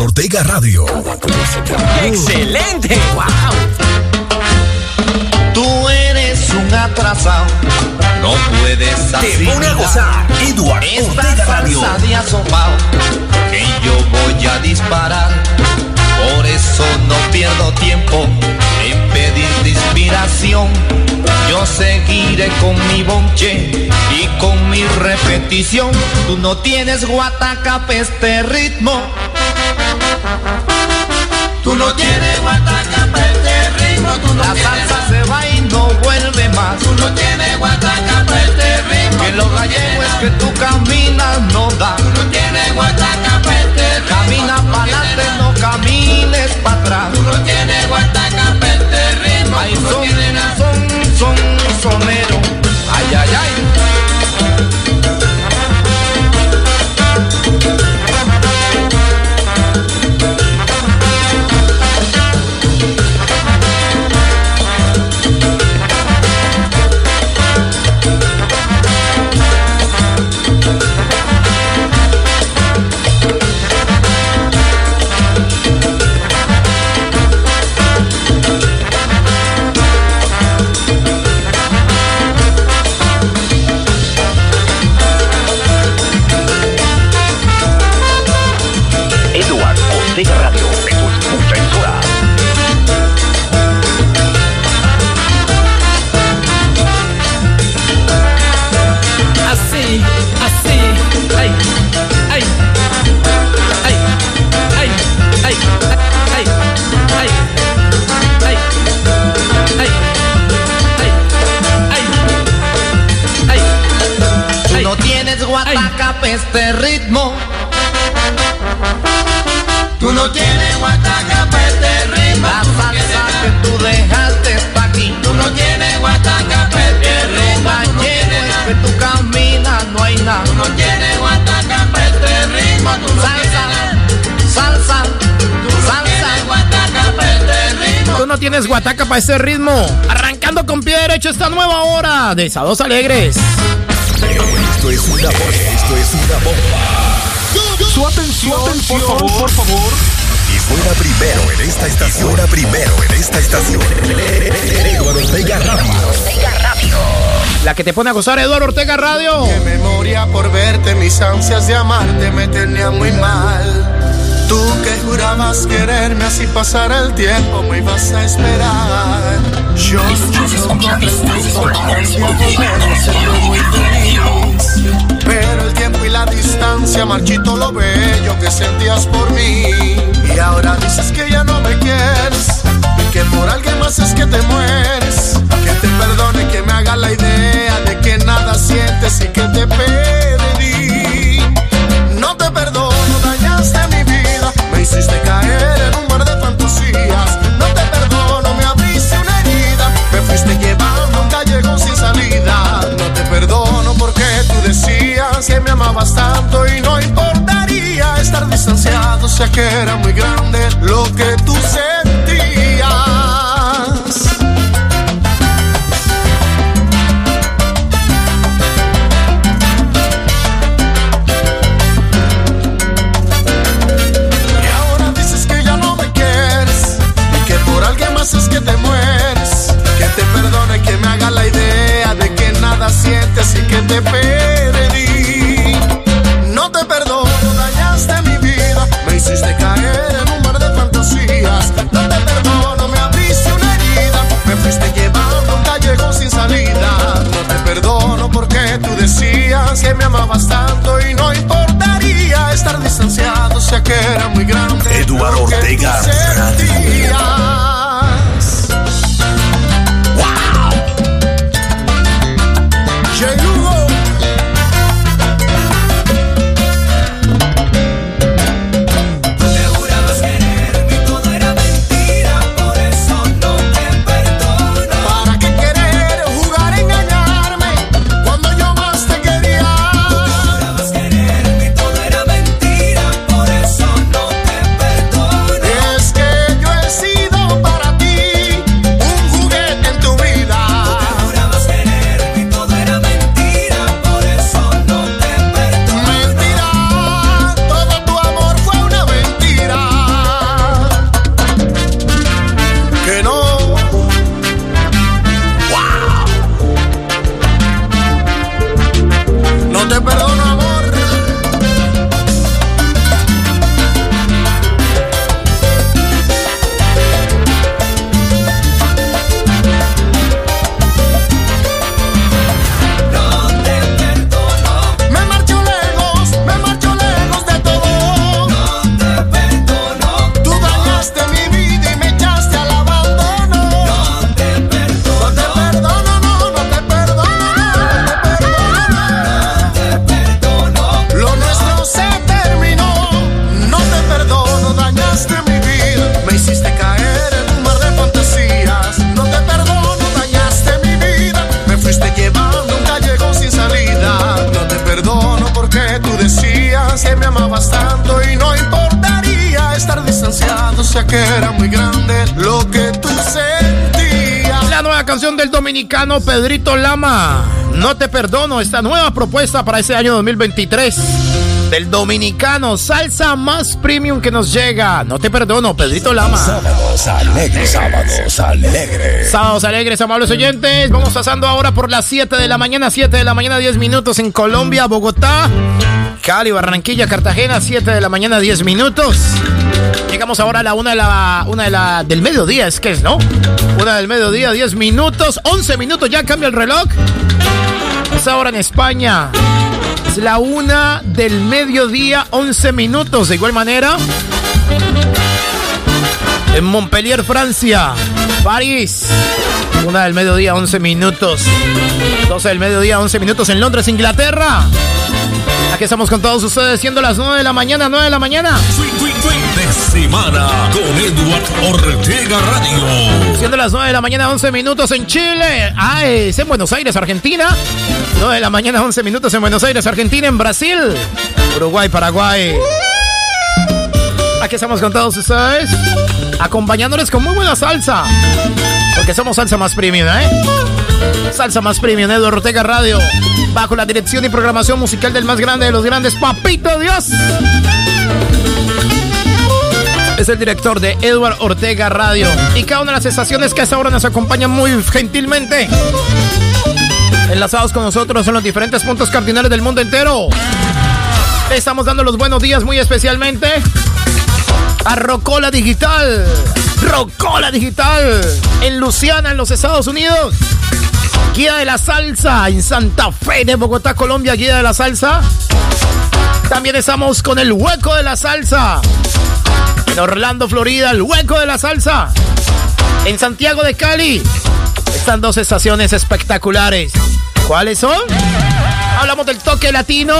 Ortega Radio. ¡Excelente! ¡Wow! Tú eres un atrasado, no puedes Te pone a gozar. Eduardo esta Ortega Radio. salsa de asopao que yo voy a disparar. Por eso no pierdo tiempo en pedirte inspiración. Yo seguiré con mi bonche y con mi repetición. Tú no tienes guataca pa' este ritmo. Tú no tienes guataca pa' este ritmo. Tú no La salsa se va y no vuelve más. Tú no tienes guataca este ritmo. Que lo gallego es que tú caminas, no da. Tú no tienes guataca pa' este ritmo. Camina para adelante, no camines para atrás. Tú no tienes guataca pa' este ritmo. Ay, son, son, son, sonero. Ay, ay, ay. Guataca para ese ritmo. Arrancando con pie derecho esta nueva hora de Sados Alegres. Esto es una bomba. Esto es una bomba. Su atención, por favor, por favor. Y fuera primero en esta estación. Fuera primero en esta estación. Eduardo Ortega Radio. La que te pone a gozar Eduardo Ortega Radio. Que me moría por verte, mis ansias de amarte me tenían muy mal. Tú que jurabas quererme así pasar el tiempo, me ibas a esperar. Yo muy feliz. Pero el tiempo y la distancia marchito lo bello que sentías por mí. Y ahora dices que ya no me quieres, y que por alguien más es que te mueres. Que te perdone, que me haga la idea de que nada sientes y que te perdí. No te perdono, hiciste caer en un mar de fantasías. No te perdono, me abriste una herida, me fuiste llevando un callejón sin salida. No te perdono porque tú decías que me amabas tanto y no importaría estar distanciado, sea que era muy grande lo que dominicano Pedrito Lama. No te perdono, esta nueva propuesta para ese año 2023 del dominicano salsa más premium que nos llega. No te perdono, Pedrito Lama. Sábados alegres, sábados alegres. Sábados alegres, amables oyentes. Vamos pasando ahora por las 7 de la mañana, 7 de la mañana, 10 minutos en Colombia, Bogotá, Cali, Barranquilla, Cartagena, 7 de la mañana, 10 minutos. Llegamos ahora a la una de la una de la del mediodía, es que es, ¿no? Una del mediodía, 10 minutos, 11 minutos, ya cambia el reloj. Es ahora en España. Es la una del mediodía, 11 minutos. De igual manera, en Montpellier, Francia, París. Una del mediodía, 11 minutos. 12 del mediodía, 11 minutos en Londres, Inglaterra. Aquí estamos con todos ustedes, siendo las 9 de la mañana, 9 de la mañana. Semana con Edward Ortega Radio. Siendo las 9 de la mañana, 11 minutos en Chile. Ah, es en Buenos Aires, Argentina. 9 de la mañana, 11 minutos en Buenos Aires, Argentina, en Brasil. Uruguay, Paraguay. Aquí estamos con todos ustedes, acompañándoles con muy buena salsa. Porque somos salsa más premium, ¿eh? Salsa más premium, Eduardo Ortega Radio. Bajo la dirección y programación musical del más grande de los grandes, Papito Dios. Es el director de Edward Ortega Radio. Y cada una de las estaciones que a esta hora nos acompañan muy gentilmente. Enlazados con nosotros en los diferentes puntos cardinales del mundo entero. Estamos dando los buenos días muy especialmente a Rocola Digital. Rocola Digital en Luciana, en los Estados Unidos. Guía de la Salsa en Santa Fe de Bogotá, Colombia, Guía de la Salsa. También estamos con el Hueco de la Salsa. En Orlando, Florida, el Hueco de la Salsa. En Santiago de Cali. Están dos estaciones espectaculares. ¿Cuáles son? Hablamos del toque latino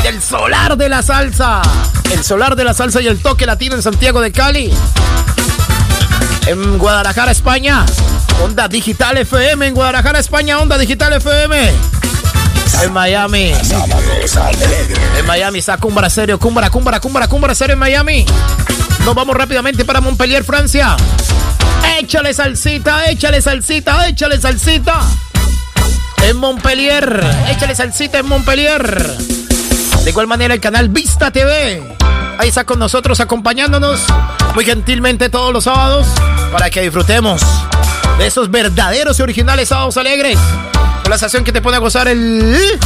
y del solar de la salsa. El solar de la salsa y el toque latino en Santiago de Cali. En Guadalajara, España, Onda Digital FM. En Guadalajara, España, Onda Digital FM. En Miami. En Miami está Cumbra Serio. Cumbra, Cumbra, Cumbra, Cumbra Serio en Miami. Nos vamos rápidamente para Montpellier, Francia. Échale salsita, échale salsita, échale salsita. En Montpellier. Échale salsita en Montpellier. De igual manera el canal Vista TV. Ahí está con nosotros acompañándonos muy gentilmente todos los sábados para que disfrutemos de esos verdaderos y originales sábados alegres. Con la estación que te pone a gozar el...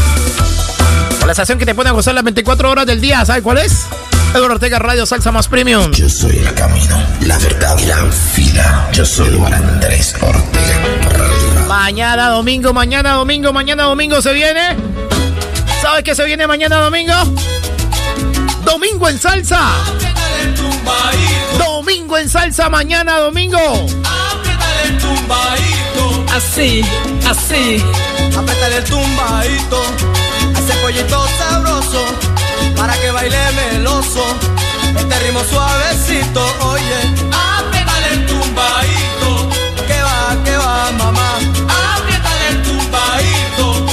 Con la estación que te pone a gozar las 24 horas del día. ¿Sabes cuál es? Eduardo Ortega Radio Salsa Más Premium. Yo soy el camino, la verdad y la vida. Yo soy Juan Andrés Ortega Radio. Mañana domingo, mañana domingo, mañana domingo se viene. ¿Sabes qué se viene mañana domingo? Domingo en salsa. Domingo en salsa, mañana domingo. Así, así. Apriétale el tumbadito, ese pollito sabroso, para que baile meloso, este ritmo suavecito, oye. Apriétale el tumbadito, que va, que va, mamá. Apriétale el tumbadito,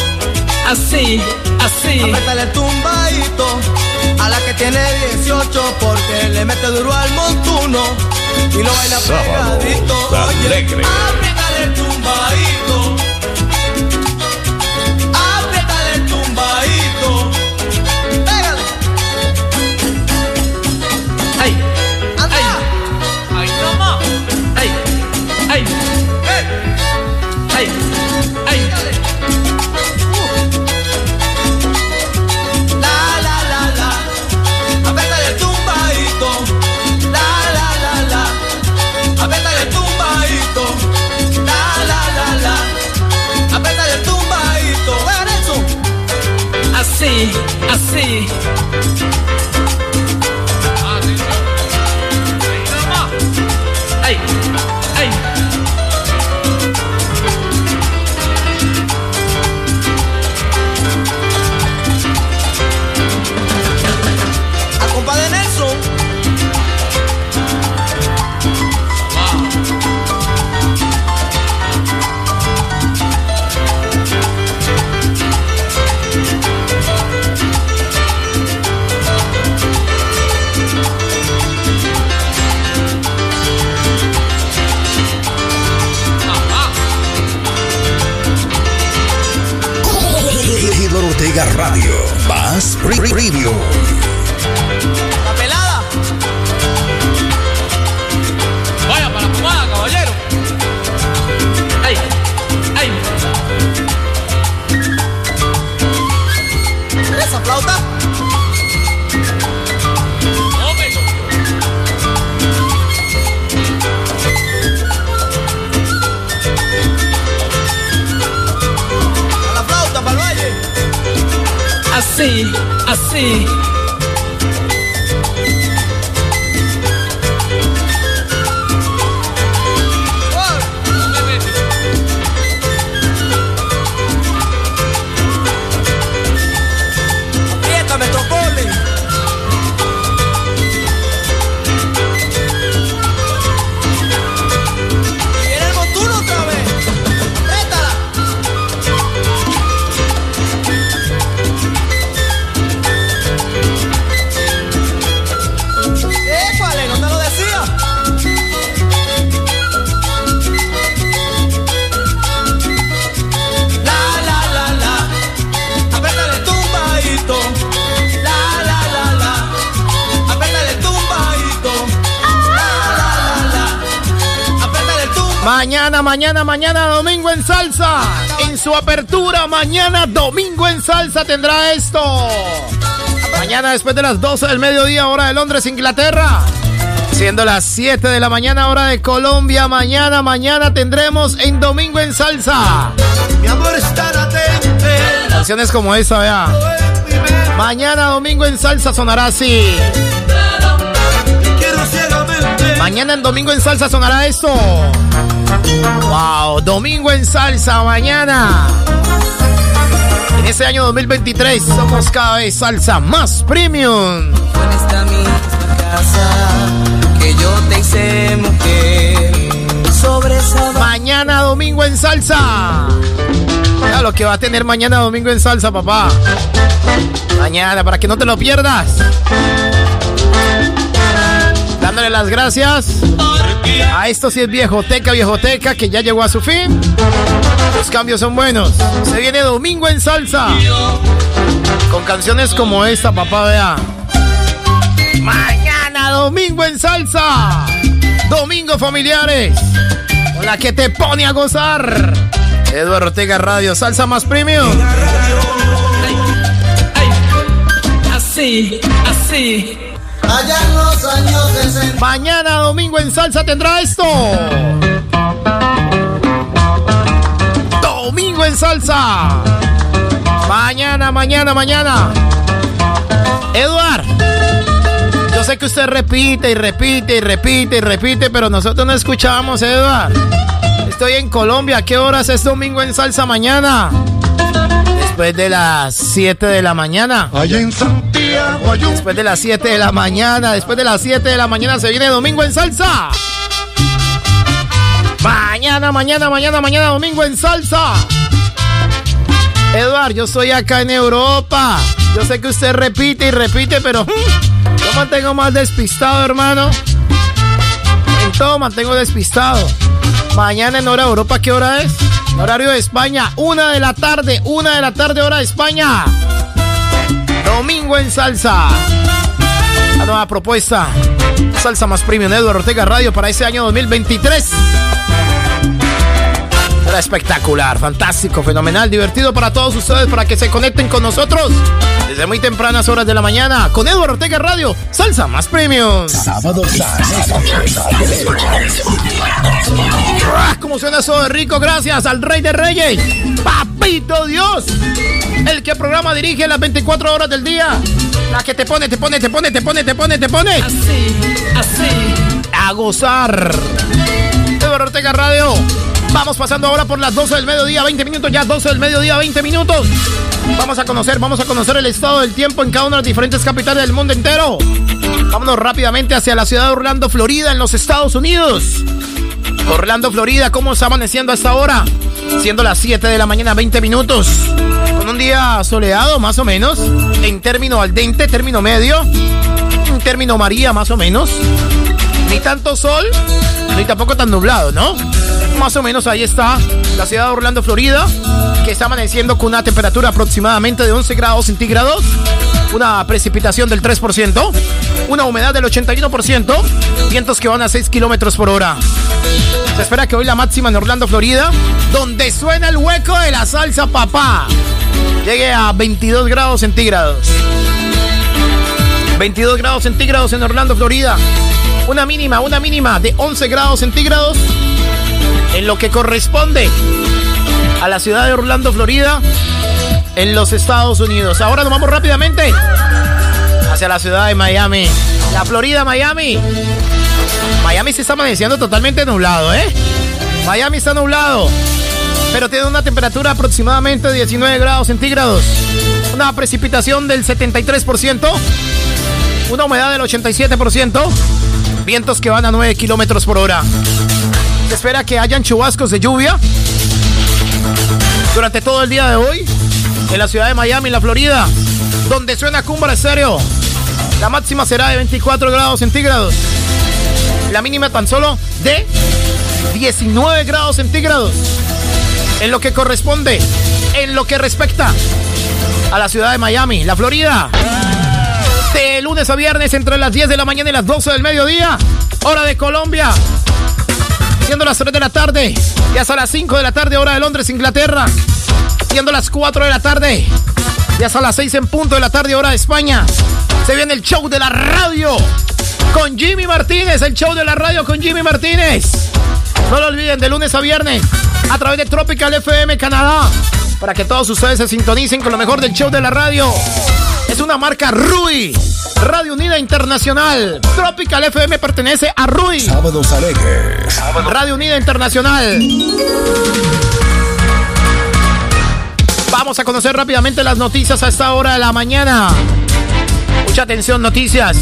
Así, así. apriétale el tumbadito, a la que tiene 18, porque le mete duro al montuno, y lo baila pegadito, oye. assim, assim. Mañana, mañana, mañana, domingo en salsa. En su apertura, mañana, domingo en salsa tendrá esto. Mañana, después de las 12 del mediodía, hora de Londres, Inglaterra. Siendo las 7 de la mañana, hora de Colombia. Mañana, mañana tendremos en Domingo en Salsa. Mi amor, atento. Canciones como esa, vea. Mañana, Domingo en Salsa sonará así. Mañana en Domingo en Salsa sonará esto. Wow, Domingo en Salsa mañana. En este año 2023 somos cada vez salsa más premium. En esta misma casa que yo te hice mujer sobre esa Mañana Domingo en Salsa. Mira lo que va a tener mañana Domingo en Salsa, papá. Mañana, para que no te lo pierdas. Dándole las gracias a esto sí es viejoteca, viejoteca, que ya llegó a su fin. Los cambios son buenos. Se viene Domingo en Salsa. Con canciones como esta, papá, vea. Mañana Domingo en Salsa. Domingo familiares. Con la que te pone a gozar. Eduardo Ortega Radio, Salsa más premium. Así, así. Allá en los años 60. Mañana domingo en salsa tendrá esto. Domingo en salsa. Mañana, mañana, mañana. Eduard. Yo sé que usted repite y repite y repite y repite, pero nosotros no escuchamos, Eduard. Estoy en Colombia. ¿Qué horas es domingo en salsa mañana? Después de las 7 de la mañana. Allá en un... Después de las 7 de la mañana, después de las 7 de la mañana se viene domingo en salsa. Mañana, mañana, mañana, mañana, domingo en salsa. Eduard, yo estoy acá en Europa. Yo sé que usted repite y repite, pero yo mantengo más despistado, hermano. En todo mantengo despistado. Mañana en hora de Europa, ¿qué hora es? Horario de España, una de la tarde, una de la tarde, hora de España. Domingo en salsa. La nueva propuesta. Salsa más premium Eduardo Ortega Radio para ese año 2023. Será espectacular, fantástico, fenomenal, divertido para todos ustedes, para que se conecten con nosotros desde muy tempranas horas de la mañana con Eduardo Ortega Radio, Salsa más premium. Sábado ¡Ah! ¿Cómo suena eso de rico? Gracias al Rey de Reyes, Papito Dios, el que programa dirige las 24 horas del día. La que te pone, te pone, te pone, te pone, te pone, te pone. Así, así. A gozar. Eduardo Ortega Radio. Vamos pasando ahora por las 12 del mediodía, 20 minutos, ya 12 del mediodía, 20 minutos. Vamos a conocer, vamos a conocer el estado del tiempo en cada una de las diferentes capitales del mundo entero. Vámonos rápidamente hacia la ciudad de Orlando, Florida, en los Estados Unidos. Orlando, Florida, ¿cómo está amaneciendo hasta ahora? Siendo las 7 de la mañana, 20 minutos. Con un día soleado, más o menos. En término al dente, término medio. En término María, más o menos. Ni tanto sol, ni tampoco tan nublado, ¿no? Más o menos ahí está la ciudad de Orlando, Florida, que está amaneciendo con una temperatura aproximadamente de 11 grados centígrados, una precipitación del 3%, una humedad del 81%, vientos que van a 6 kilómetros por hora. Se espera que hoy la máxima en Orlando, Florida, donde suena el hueco de la salsa papá, llegue a 22 grados centígrados. 22 grados centígrados en Orlando, Florida. Una mínima, una mínima de 11 grados centígrados en lo que corresponde a la ciudad de Orlando, Florida. en los Estados Unidos. Ahora nos vamos rápidamente hacia la ciudad de Miami. La Florida, Miami. Miami se está amaneciendo totalmente nublado, ¿eh? Miami está nublado, pero tiene una temperatura aproximadamente de 19 grados centígrados. Una precipitación del 73%, una humedad del 87%, vientos que van a 9 kilómetros por hora. Se espera que hayan chubascos de lluvia durante todo el día de hoy en la ciudad de Miami, la Florida, donde suena Cumbra Estéreo. La máxima será de 24 grados centígrados. La mínima tan solo de 19 grados centígrados. En lo que corresponde, en lo que respecta a la ciudad de Miami, la Florida. De lunes a viernes entre las 10 de la mañana y las 12 del mediodía. Hora de Colombia. Siendo las 3 de la tarde. Y hasta las 5 de la tarde, hora de Londres, Inglaterra. Siendo las 4 de la tarde. Y hasta las 6 en punto de la tarde, hora de España. Se viene el show de la radio. Con Jimmy Martínez. El show de la radio con Jimmy Martínez. No lo olviden, de lunes a viernes. A través de Tropical FM Canadá. Para que todos ustedes se sintonicen con lo mejor del show de la radio. Es una marca RUI. Radio Unida Internacional. Tropical FM pertenece a RUI. Sábados alegres. Radio Unida Internacional. Vamos a conocer rápidamente las noticias a esta hora de la mañana. Mucha atención, noticias.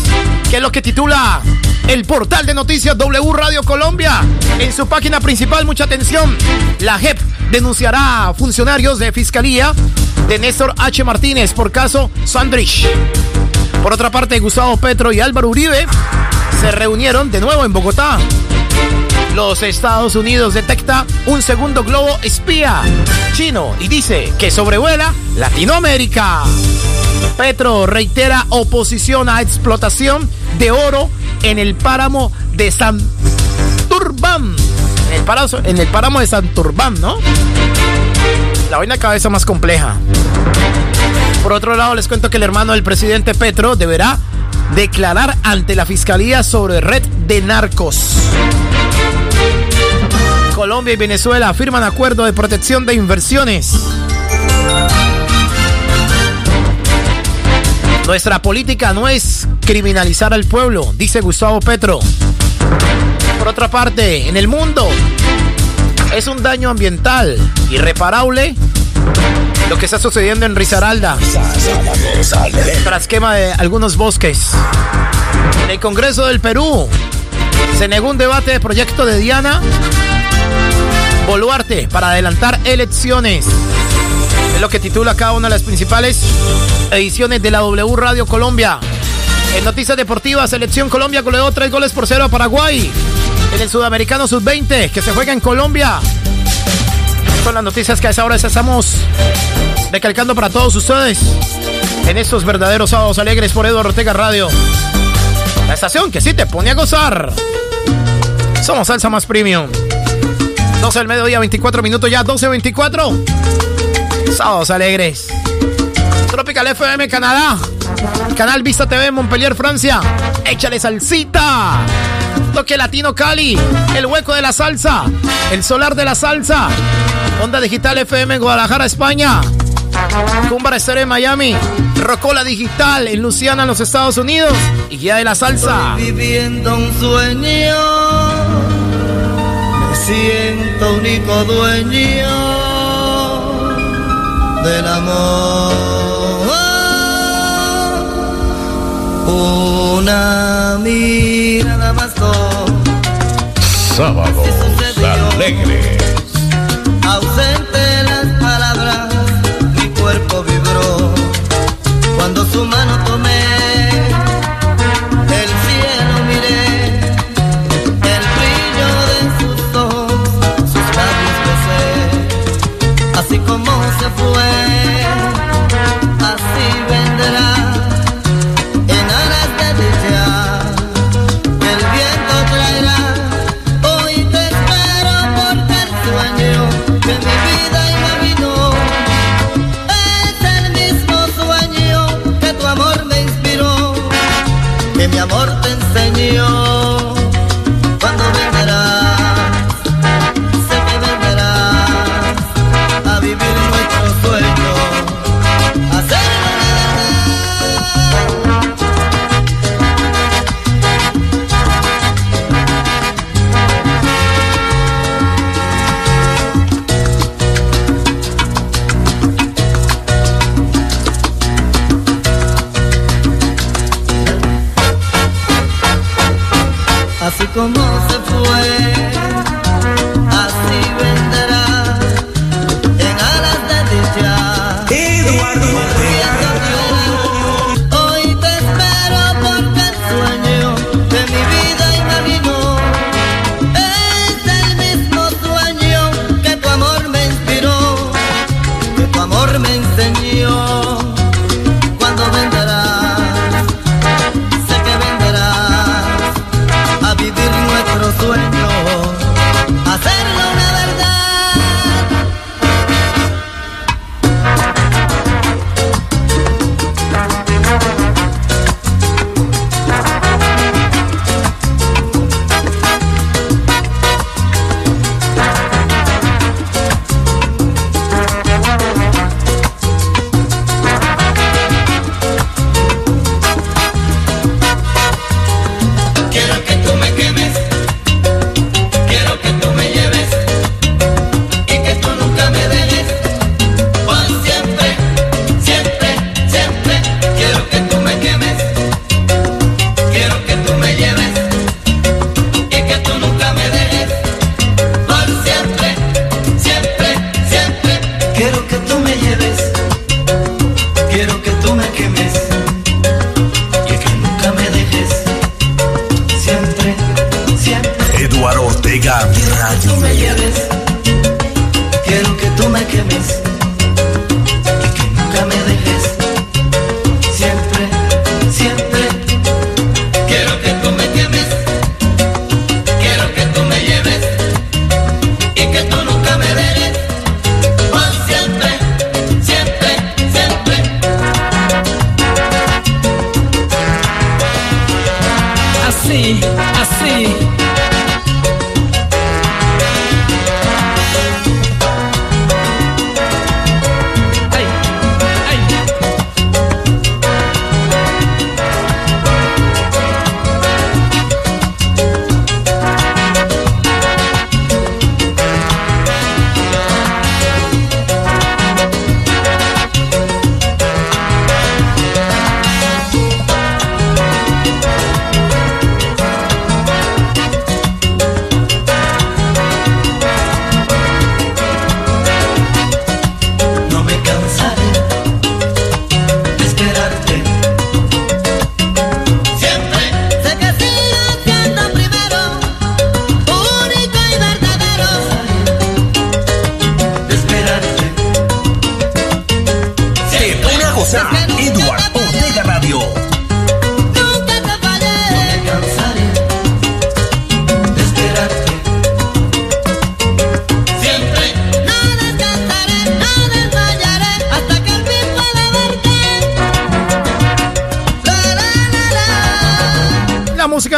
¿Qué es lo que titula el portal de noticias W Radio Colombia? En su página principal, mucha atención. La JEP denunciará a funcionarios de fiscalía de Néstor H. Martínez por caso Sandrich. Por otra parte, Gustavo Petro y Álvaro Uribe se reunieron de nuevo en Bogotá. Los Estados Unidos detecta un segundo globo espía chino y dice que sobrevuela Latinoamérica. Petro reitera oposición a explotación de oro en el páramo de Santurbán. En el, páramo, en el páramo de Santurbán, ¿no? La vaina vez más compleja. Por otro lado, les cuento que el hermano del presidente Petro deberá declarar ante la fiscalía sobre red de narcos. Colombia y Venezuela firman acuerdo de protección de inversiones. Nuestra política no es criminalizar al pueblo, dice Gustavo Petro. Por otra parte, en el mundo es un daño ambiental irreparable lo que está sucediendo en Risaralda tras quema de algunos bosques. En el Congreso del Perú se negó un debate de proyecto de Diana Boluarte para adelantar elecciones. Es lo que titula cada una de las principales ediciones de la W Radio Colombia. En noticias deportivas, Selección Colombia goleó tres goles por cero a Paraguay. En el Sudamericano Sub-20, que se juega en Colombia. Son las noticias que a esa hora estamos recalcando para todos ustedes. En estos verdaderos sábados alegres por Eduardo Ortega Radio. La estación que sí te pone a gozar. Somos Salsa Más Premium. 12 del mediodía, 24 minutos ya, 12.24. Sábados alegres. Tropical FM Canadá. Canal Vista TV Montpellier, Francia. Échale salsita. Toque Latino Cali. El hueco de la salsa. El solar de la salsa. Onda Digital FM en Guadalajara, España. Cumbar Estéreo en Miami. Rocola Digital en Luciana, en los Estados Unidos. Y Guía de la Salsa. Estoy viviendo un sueño. Me siento único dueño del amor. Una mirada bastó. Sábados alegres. Ausente las palabras, mi cuerpo vibró cuando su mano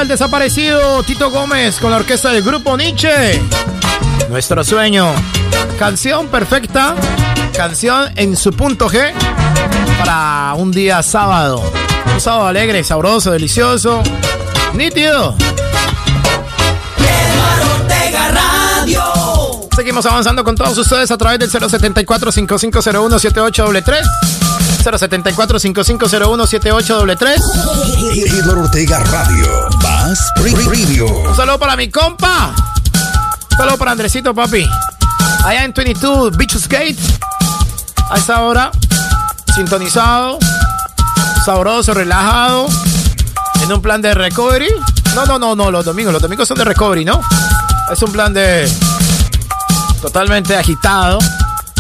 desaparecido Tito Gómez con la orquesta del grupo Nietzsche. Nuestro sueño. Canción perfecta. Canción en su punto G para un día sábado. Un sábado alegre, sabroso, delicioso, nítido. Seguimos avanzando con todos ustedes a través del 074 5501 7833 074 5501 7833 Eduardo Ortega Radio. Más Preview. Un saludo para mi compa. Un saludo para Andresito, papi. Allá en 22 Beaches Gate. A esa hora. Sintonizado. Sabroso, relajado. En un plan de recovery. No, no, no, no. Los domingos. Los domingos son de recovery, ¿no? Es un plan de. Totalmente agitado.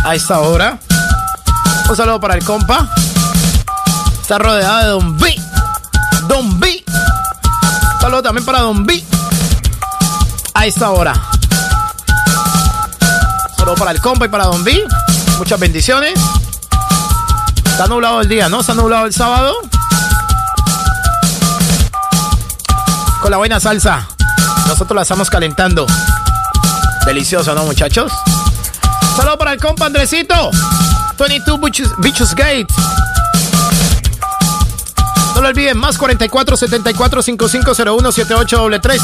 A esta hora. Un saludo para el compa. Está rodeado de Don B. Don B. Saludo también para Don B. A esta hora. Saludo para el compa y para Don B. Muchas bendiciones. Está nublado el día, ¿no? Está nublado el sábado. Con la buena salsa. Nosotros la estamos calentando. Delicioso, ¿no, muchachos? Saludo para el compa Andresito. 22 Bichos, Gate. No lo olviden, más 44 74 5501 7833.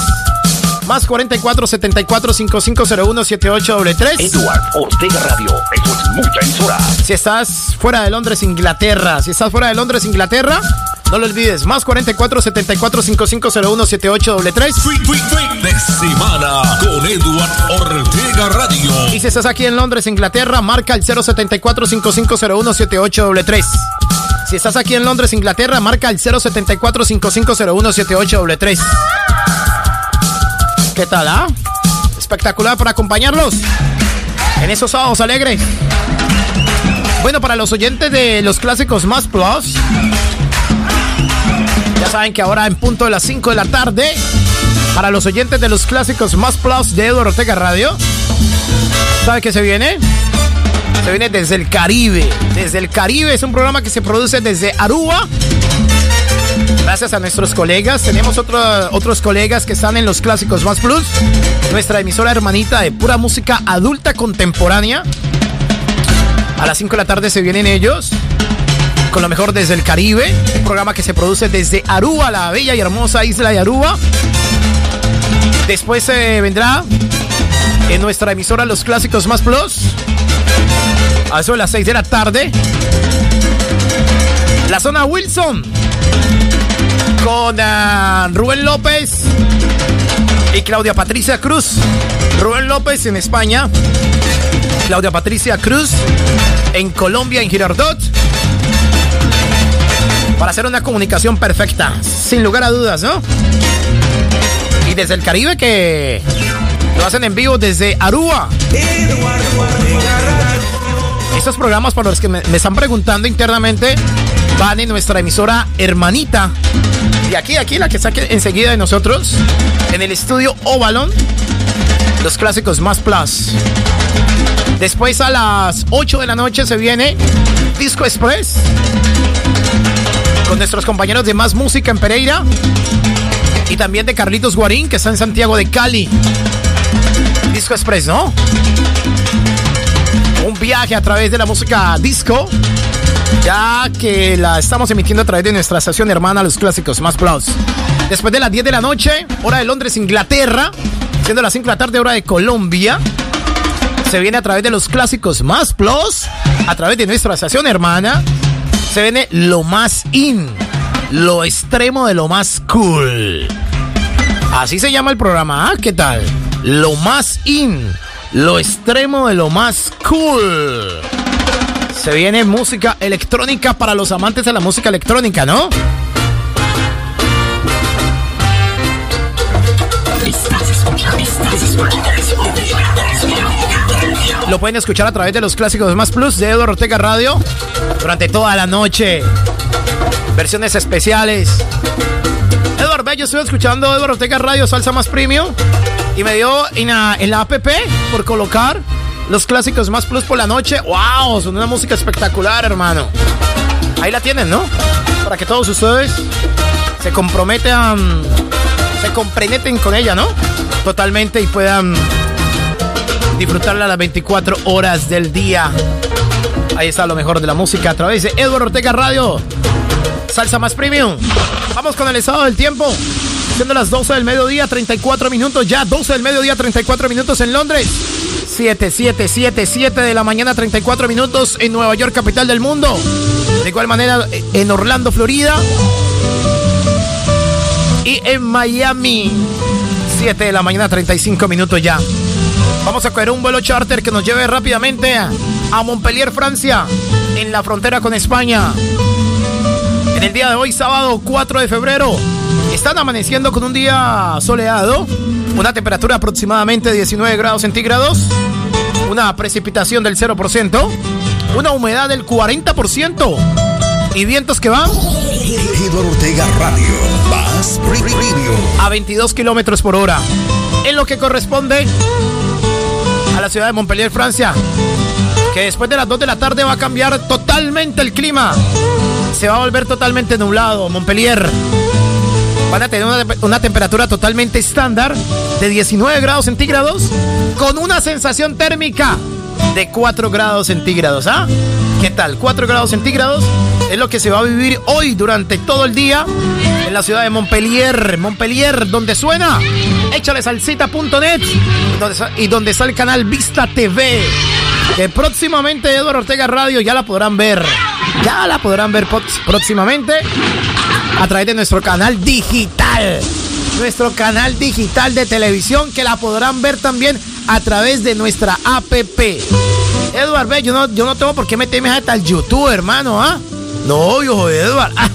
Más 44 74 5501 7833. Edward Ortega Radio. Eso es mucha emisora. Si estás fuera de Londres, Inglaterra. Si estás fuera de Londres, Inglaterra. No lo olvides, más 44 74 5501 78 3 Fin de semana con Edward Ortega Radio. Y si estás aquí en Londres, Inglaterra, marca el 074 5501 78 3 Si estás aquí en Londres, Inglaterra, marca el 074 5501 78 3 ¿Qué tal, ah? Espectacular para acompañarlos en esos sábados alegres. Bueno, para los oyentes de los clásicos más plus, ya saben que ahora en punto de las 5 de la tarde, para los oyentes de los clásicos más plus de Eduardo Ortega Radio, ¿sabe qué se viene? Se viene desde el Caribe. Desde el Caribe es un programa que se produce desde Aruba. Gracias a nuestros colegas. Tenemos otros colegas que están en los clásicos más plus. Nuestra emisora hermanita de pura música adulta contemporánea. A las 5 de la tarde se vienen ellos con lo mejor desde el Caribe. Un programa que se produce desde Aruba, la bella y hermosa isla de Aruba. Después eh, vendrá en nuestra emisora Los Clásicos Más Plus. A eso de las 6 de la tarde. La zona Wilson. Con uh, Rubén López y Claudia Patricia Cruz. Rubén López en España. Claudia Patricia Cruz en Colombia, en Girardot. Para hacer una comunicación perfecta, sin lugar a dudas, ¿no? Y desde el Caribe que lo hacen en vivo desde Aruba. Estos programas para los que me, están preguntando internamente van en nuestra emisora hermanita. Y aquí, aquí, la que saque enseguida de nosotros, en el estudio Ovalon, los clásicos más plus. Después a las 8 de la noche se viene Disco Express con nuestros compañeros de Más Música en Pereira y también de Carlitos Guarín que está en Santiago de Cali. Disco Express, ¿no? Un viaje a través de la música disco, ya que la estamos emitiendo a través de nuestra estación hermana Los Clásicos Más Plus. Después de las 10 de la noche, hora de Londres, Inglaterra, siendo las 5 de la tarde, hora de Colombia, se viene a través de los clásicos más plus, a través de nuestra estación hermana, se viene lo más in, lo extremo de lo más cool. Así se llama el programa, ¿ah? ¿Qué tal? Lo más in, lo extremo de lo más cool. Se viene música electrónica para los amantes de la música electrónica, ¿no? Lo pueden escuchar a través de los clásicos Más Plus de Eduardo Ortega Radio durante toda la noche. Versiones especiales. Eduardo, yo estuve escuchando Eduardo Ortega Radio Salsa Más Premium y me dio en la, en la app por colocar los clásicos Más Plus por la noche. ¡Wow! Son una música espectacular, hermano. Ahí la tienen, ¿no? Para que todos ustedes se comprometan, se compreneten con ella, ¿no? Totalmente y puedan disfrutarla las 24 horas del día. Ahí está lo mejor de la música a través de Eduardo Ortega Radio. Salsa más premium. Vamos con el estado del tiempo. Siendo las 12 del mediodía, 34 minutos ya. 12 del mediodía, 34 minutos en Londres. 7, 7, 7, 7 de la mañana, 34 minutos en Nueva York, capital del mundo. De igual manera en Orlando, Florida. Y en Miami. 7 de la mañana, 35 minutos ya. Vamos a coger un vuelo charter que nos lleve rápidamente a Montpellier, Francia, en la frontera con España. En el día de hoy, sábado 4 de febrero, están amaneciendo con un día soleado, una temperatura aproximadamente 19 grados centígrados, una precipitación del 0%, una humedad del 40% y vientos que van Ortega Radio, a 22 kilómetros por hora, en lo que corresponde la ciudad de Montpellier, Francia. Que después de las 2 de la tarde va a cambiar totalmente el clima. Se va a volver totalmente nublado. Montpellier. Van a tener una, temperatura totalmente estándar de 19 grados centígrados con una sensación térmica de 4 grados centígrados. ¿Ah? ¿Qué tal? 4 grados centígrados es lo que se va a vivir hoy durante todo el día en la ciudad de Montpellier. Montpellier, donde suena échale salsita.net y donde está el canal Vista TV. Que próximamente Eduardo Ortega Radio ya la podrán ver. Ya la podrán ver próximamente a través de nuestro canal digital. Nuestro canal digital de televisión que la podrán ver también a través de nuestra app. Edward, ve, yo no, yo no tengo por qué meterme hasta el YouTube, hermano, ¿ah? No, viejo Edward. Ah,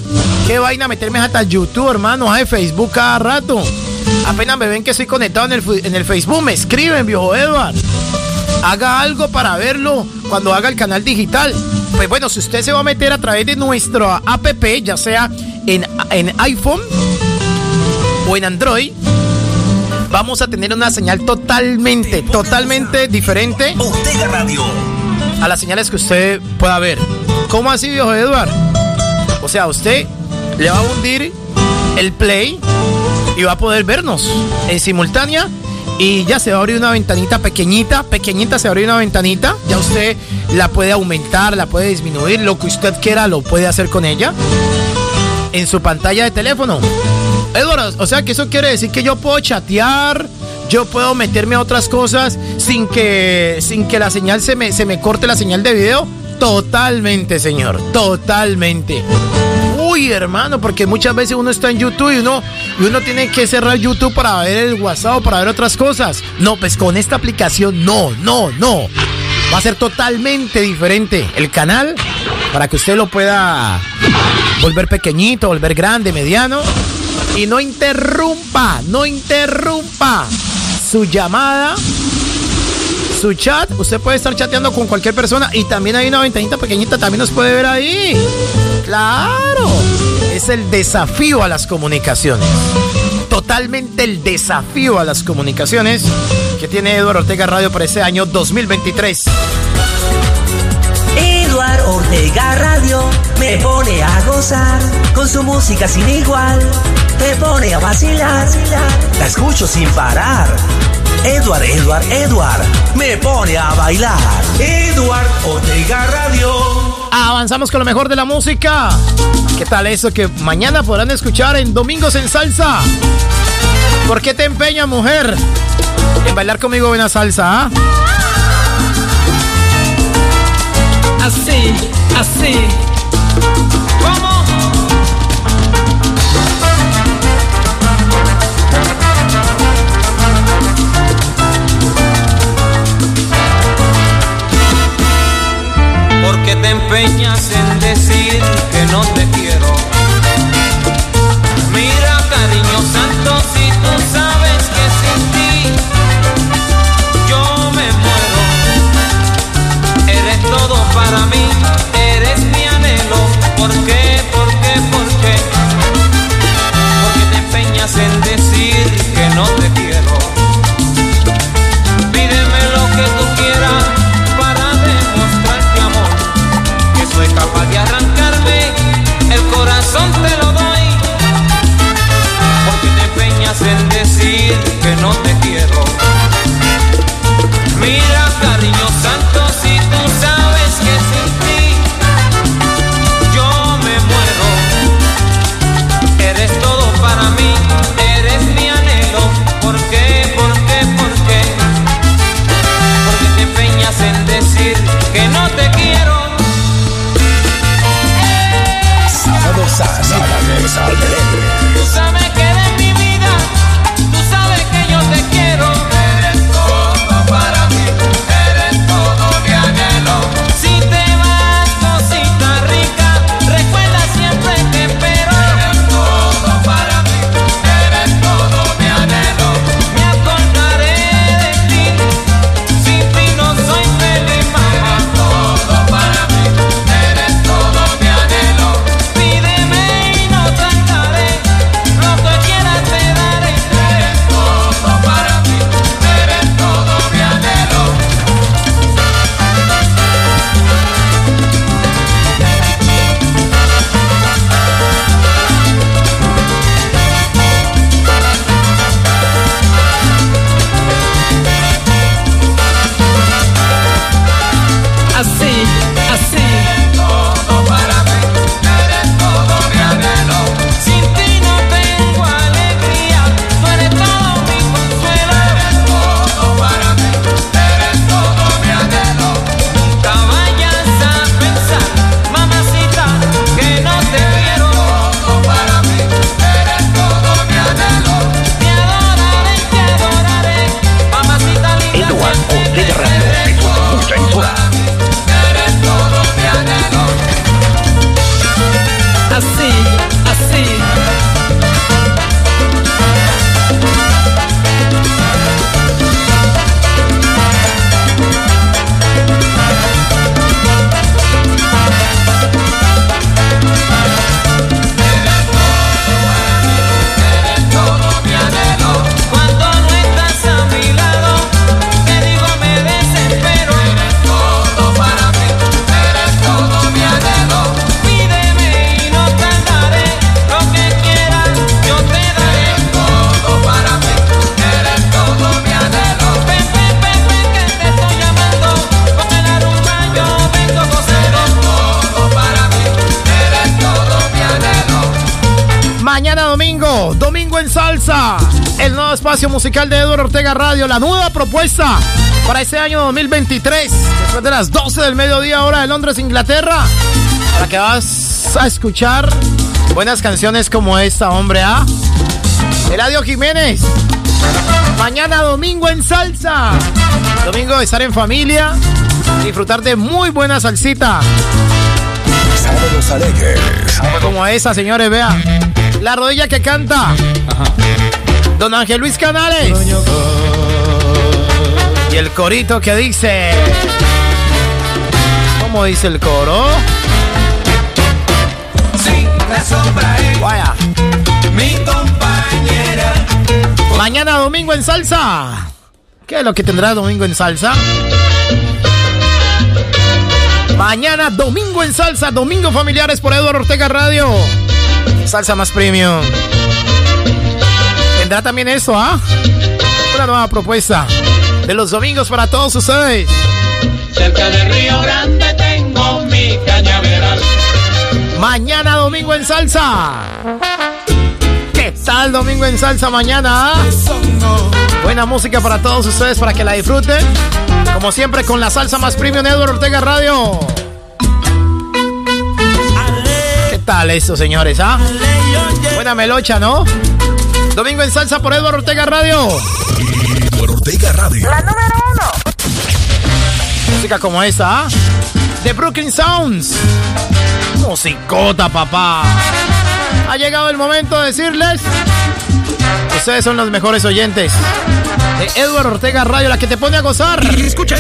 qué vaina meterme hasta el YouTube, hermano, ¿ah? Facebook cada rato. Apenas me ven que estoy conectado en el, en el Facebook, me escriben, viejo Edward. Haga algo para verlo cuando haga el canal digital. Pues bueno, si usted se va a meter a través de nuestra app, ya sea en, en iPhone o en Android, vamos a tener una señal totalmente, totalmente diferente a las señales que usted pueda ver. ¿Cómo así, viejo Edward? O sea, usted le va a hundir el play y va a poder vernos en simultánea y ya se va a abrir una ventanita pequeñita, pequeñita se va a abrir una ventanita, ya usted la puede aumentar, la puede disminuir, lo que usted quiera lo puede hacer con ella en su pantalla de teléfono. Eduardo, o sea que eso quiere decir que yo puedo chatear, yo puedo meterme a otras cosas sin que, sin que la señal se me, se me corte la señal de video. Totalmente, señor, totalmente. Uy, hermano, porque muchas veces uno está en YouTube y uno, y uno tiene que cerrar YouTube para ver el WhatsApp, para ver otras cosas. No, pues con esta aplicación no, no, no. Va a ser totalmente diferente el canal para que usted lo pueda volver pequeñito, volver grande, mediano y no interrumpa, no interrumpa su llamada, su chat. Usted puede estar chateando con cualquier persona y también hay una ventanita pequeñita, también nos puede ver ahí. Claro, es el desafío a las comunicaciones. Totalmente el desafío a las comunicaciones que tiene Eduardo Ortega Radio para este año 2023. Eduardo Ortega Radio me pone a gozar con su música sin igual. Me pone a vacilar, la escucho sin parar. Eduard, Eduard, Eduard, me pone a bailar. Eduard Ortega Radio. Avanzamos con lo mejor de la música. ¿Qué tal eso que mañana podrán escuchar en Domingos en Salsa? ¿Por qué te empeña, mujer, en bailar conmigo buena salsa? ¿ah? Así, así. ¿Por qué te empeñas en decir que no te quiero? Mira, cariño la nueva propuesta para este año 2023, después de las 12 del mediodía hora de Londres, Inglaterra, para que vas a escuchar buenas canciones como esta, hombre, ¿ah? Eladio Jiménez. Mañana domingo en salsa. Domingo de estar en familia, disfrutar de muy buena salsita. Sábados alegres. Como esa, señores, vean. La rodilla que canta. Don Ángel Luis Canales. Y el corito que dice. ¿Cómo dice el coro? Sí, la sombra es Vaya. mi compañera. Mañana domingo en salsa. ¿Qué es lo que tendrá domingo en salsa? Mañana domingo en salsa, domingo familiares por Eduardo Ortega Radio. Salsa más premium. Tendrá también eso, ¿ah? Una nueva propuesta de los domingos para todos ustedes. Cerca del Río Grande tengo mi cañaveral. Mañana domingo en salsa. ¿Qué tal domingo en salsa mañana? Buena música para todos ustedes para que la disfruten. Como siempre con la salsa más premium Eduardo Ortega Radio. ¿Qué tal eso, señores? ¿Ah? Buena melocha, ¿no? Domingo en salsa por Eduardo Ortega Radio. Ortega Radio. Música como esta, ¿ah? The Brooklyn Sounds. Musicota, papá. Ha llegado el momento de decirles. Ustedes son los mejores oyentes. De Eduardo Ortega Radio, la que te pone a gozar. Escuchen.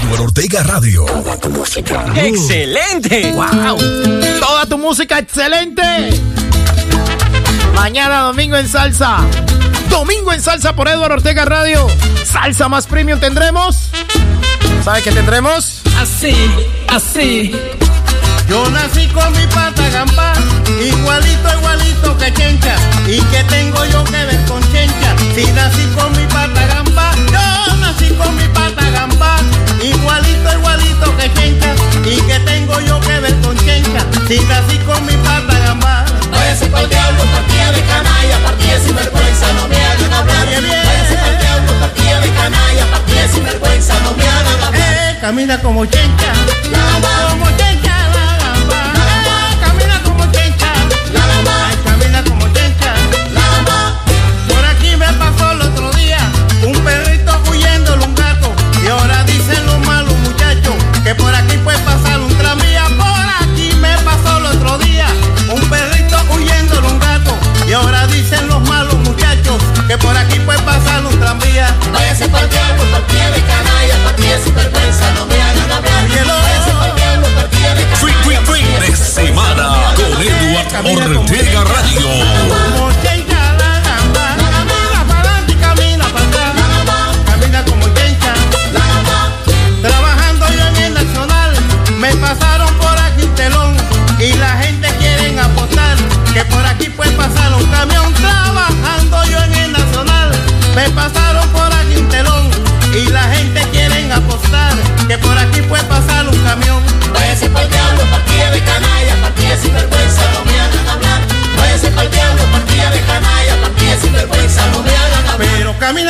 Eduardo Ortega Radio. ¡Excelente! ¡Wow! Toda tu música excelente. Mañana domingo en salsa. Domingo en salsa por Eduardo Ortega Radio. Salsa más premium tendremos. ¿Sabe qué tendremos? Así, así. Yo nací con mi pata gamba, igualito, igualito que chencha. ¿Y que tengo yo que ver con chencha? Si nací con mi pata gamba, yo nací con mi pata gamba, igualito, igualito que chencha. ¿Y que tengo yo que ver con chencha? Si nací con mi pata gamba. Váyase pa'l diablo, partida de canalla, partida sin vergüenza, no me hagan hablar. Váyase pa'l diablo, partida de canalla, partida sin vergüenza, no me hagan hablar. Eh, camina como chencha, como chencha que por aquí puede pasar un tranvía. Váyase pa'l diablo, partida de canalla, partida sin vergüenza, no me hagan hablar. Váyase pa'l diablo, partida de Fin, fin, fin de semana con Eduardo Ortega Radio.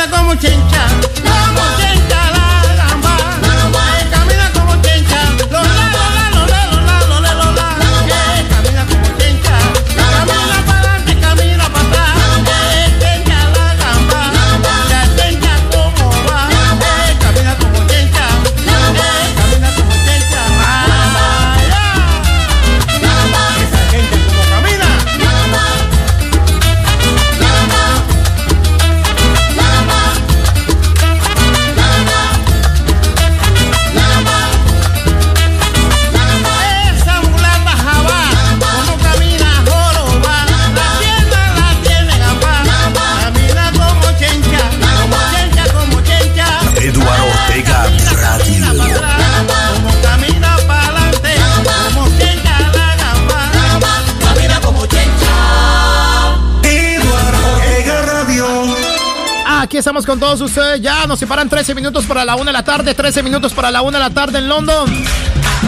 Como chencha, todos ustedes. Ya nos separan 13 minutos para la 1 de la tarde, 13 minutos para la 1 de la tarde en London.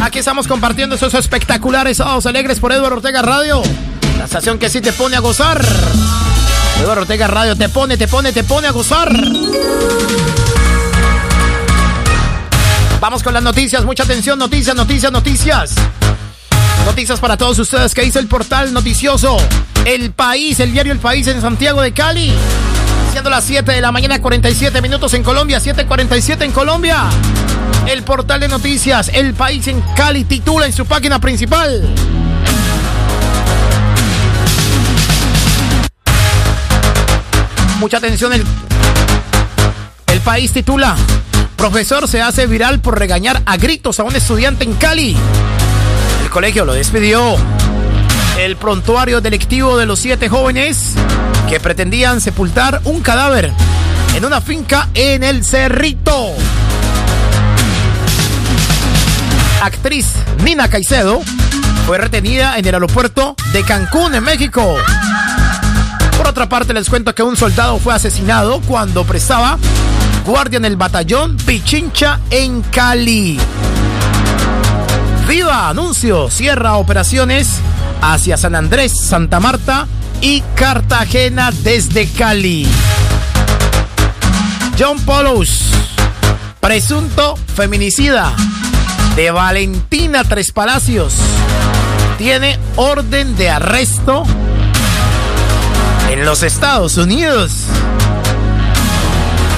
Aquí estamos compartiendo esos espectaculares sábados alegres por Eduardo Ortega Radio. La estación que sí te pone a gozar. Eduardo Ortega Radio te pone, te pone, te pone a gozar. Vamos con las noticias, mucha atención, noticias, noticias, noticias. Noticias para todos ustedes que dice el portal noticioso. El País, el diario El País en Santiago de Cali. Las 7 de la mañana, 47 minutos en Colombia, 7.47 en Colombia. El portal de noticias, El País en Cali, titula en su página principal. Mucha atención, el, el país titula, profesor se hace viral por regañar a gritos a un estudiante en Cali. El colegio lo despidió. El prontuario delictivo de los siete jóvenes que pretendían sepultar un cadáver en una finca en el Cerrito. Actriz Nina Caicedo fue retenida en el aeropuerto de Cancún, en México. Por otra parte, les cuento que un soldado fue asesinado cuando prestaba guardia en el batallón Pichincha en Cali. Viva Anuncio cierra operaciones hacia San Andrés, Santa Marta y Cartagena desde Cali. John Polos, presunto feminicida de Valentina Tres Palacios, tiene orden de arresto en los Estados Unidos.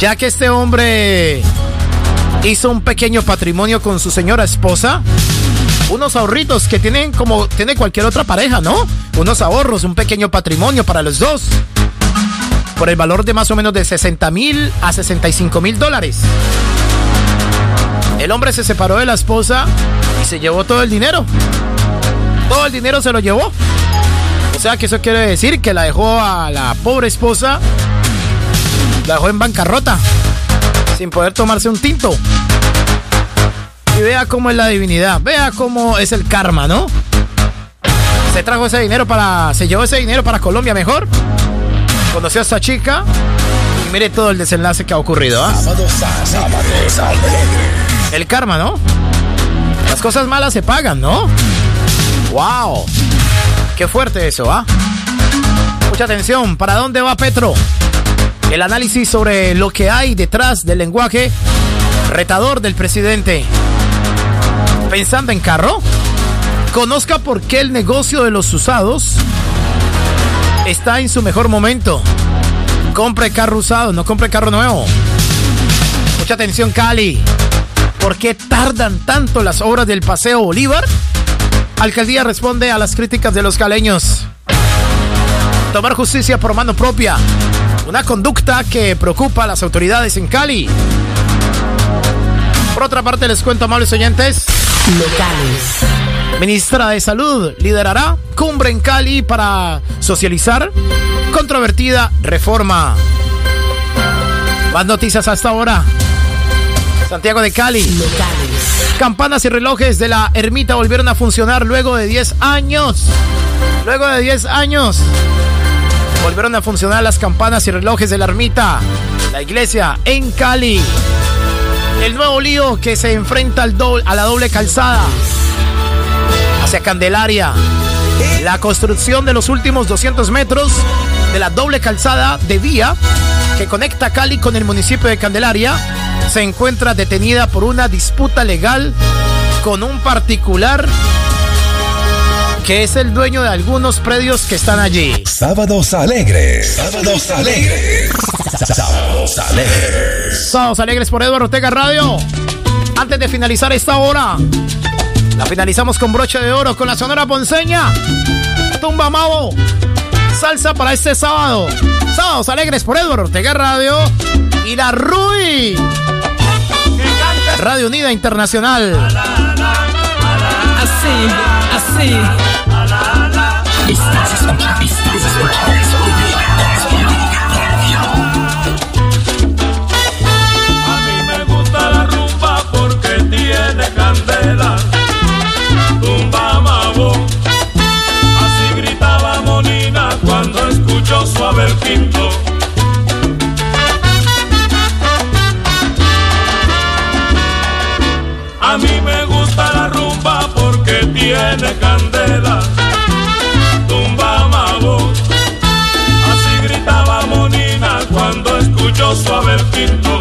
Ya que este hombre hizo un pequeño patrimonio con su señora esposa, unos ahorritos que tienen como tiene cualquier otra pareja, ¿no? Unos ahorros, un pequeño patrimonio para los dos. Por el valor de más o menos de 60 mil a 65 mil dólares. El hombre se separó de la esposa y se llevó todo el dinero. Todo el dinero se lo llevó. O sea que eso quiere decir que la dejó a la pobre esposa, la dejó en bancarrota, sin poder tomarse un tinto. Y vea cómo es la divinidad, vea cómo es el karma, ¿no? Se trajo ese dinero para, se llevó ese dinero para Colombia mejor. Conoció a esta chica y mire todo el desenlace que ha ocurrido, ¿ah? El karma, ¿no? Las cosas malas se pagan, ¿no? ¡Wow! Qué fuerte eso, ¿ah? Mucha atención, ¿para dónde va Petro? El análisis sobre lo que hay detrás del lenguaje retador del presidente. ¿Pensando en carro? Conozca por qué el negocio de los usados está en su mejor momento. Compre carro usado, no compre carro nuevo. Mucha atención, Cali. ¿Por qué tardan tanto las obras del Paseo Bolívar? Alcaldía responde a las críticas de los caleños. Tomar justicia por mano propia. Una conducta que preocupa a las autoridades en Cali. Por otra parte, les cuento, amables oyentes. Locales. Ministra de Salud liderará cumbre en Cali para socializar controvertida reforma. Más noticias hasta ahora. Santiago de Cali. Locales. Campanas y relojes de la ermita volvieron a funcionar luego de 10 años. Luego de 10 años. Volvieron a funcionar las campanas y relojes de la ermita. La iglesia en Cali. El nuevo lío que se enfrenta al a la doble calzada. Hacia Candelaria. La construcción de los últimos 200 metros de la doble calzada de vía que conecta Cali con el municipio de Candelaria se encuentra detenida por una disputa legal con un particular que es el dueño de algunos predios que están allí. Sábados alegres. Sábados alegres. Sábados alegres. Sábados alegres por Eduardo Ortega Radio. Antes de finalizar esta hora, la finalizamos con broche de oro con la Sonora Ponceña. Tumba Mavo. Salsa para este sábado. Sábados alegres por Eduardo Ortega Radio. Y la Rui. Radio Unida Internacional. Así, así. A mí me gusta la rumba porque tiene candela. Tumba mabo. Así gritaba Monina cuando escuchó suave el quinto. tiene candela, tumba mago. Así gritaba Monina cuando escuchó su haber pinto.